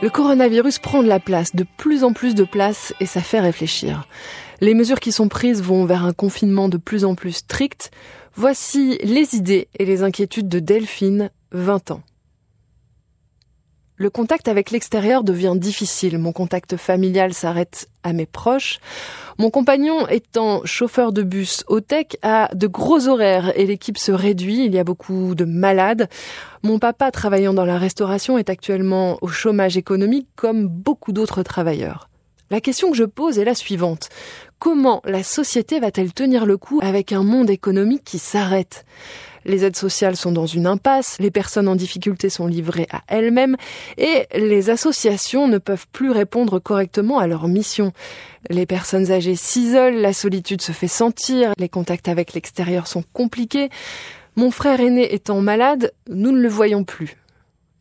Le coronavirus prend de la place, de plus en plus de place, et ça fait réfléchir. Les mesures qui sont prises vont vers un confinement de plus en plus strict. Voici les idées et les inquiétudes de Delphine, 20 ans. Le contact avec l'extérieur devient difficile. Mon contact familial s'arrête à mes proches. Mon compagnon étant chauffeur de bus au tech a de gros horaires et l'équipe se réduit. Il y a beaucoup de malades. Mon papa travaillant dans la restauration est actuellement au chômage économique comme beaucoup d'autres travailleurs. La question que je pose est la suivante. Comment la société va-t-elle tenir le coup avec un monde économique qui s'arrête? Les aides sociales sont dans une impasse, les personnes en difficulté sont livrées à elles-mêmes et les associations ne peuvent plus répondre correctement à leur mission. Les personnes âgées s'isolent, la solitude se fait sentir, les contacts avec l'extérieur sont compliqués. Mon frère aîné étant malade, nous ne le voyons plus.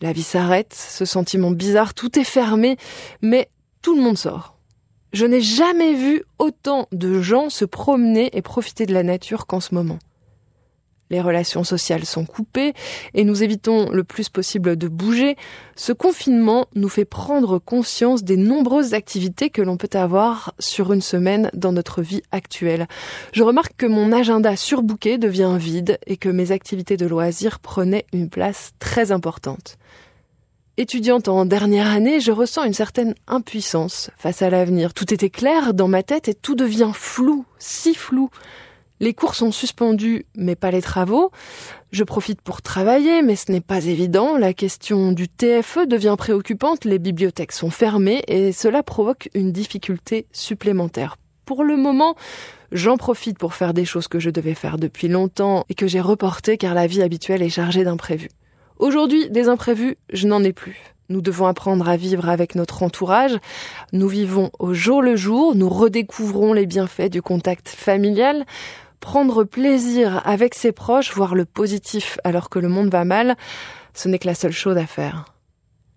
La vie s'arrête, ce sentiment bizarre, tout est fermé, mais tout le monde sort. Je n'ai jamais vu autant de gens se promener et profiter de la nature qu'en ce moment les relations sociales sont coupées et nous évitons le plus possible de bouger, ce confinement nous fait prendre conscience des nombreuses activités que l'on peut avoir sur une semaine dans notre vie actuelle. Je remarque que mon agenda surbooké devient vide et que mes activités de loisirs prenaient une place très importante. Étudiante en dernière année, je ressens une certaine impuissance face à l'avenir. Tout était clair dans ma tête et tout devient flou, si flou. Les cours sont suspendus, mais pas les travaux. Je profite pour travailler, mais ce n'est pas évident. La question du TFE devient préoccupante, les bibliothèques sont fermées et cela provoque une difficulté supplémentaire. Pour le moment, j'en profite pour faire des choses que je devais faire depuis longtemps et que j'ai reportées car la vie habituelle est chargée d'imprévus. Aujourd'hui, des imprévus, je n'en ai plus. Nous devons apprendre à vivre avec notre entourage. Nous vivons au jour le jour, nous redécouvrons les bienfaits du contact familial prendre plaisir avec ses proches, voir le positif alors que le monde va mal, ce n'est que la seule chose à faire.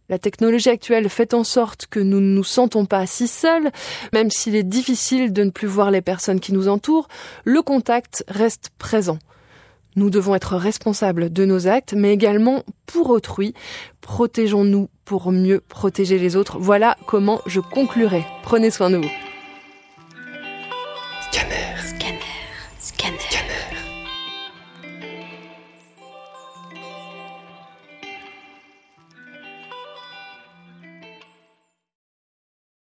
La technologie actuelle fait en sorte que nous ne nous sentons pas si seuls, même s'il est difficile de ne plus voir les personnes qui nous entourent, le contact reste présent. Nous devons être responsables de nos actes, mais également pour autrui. Protégeons-nous pour mieux protéger les autres. Voilà comment je conclurai. Prenez soin de vous.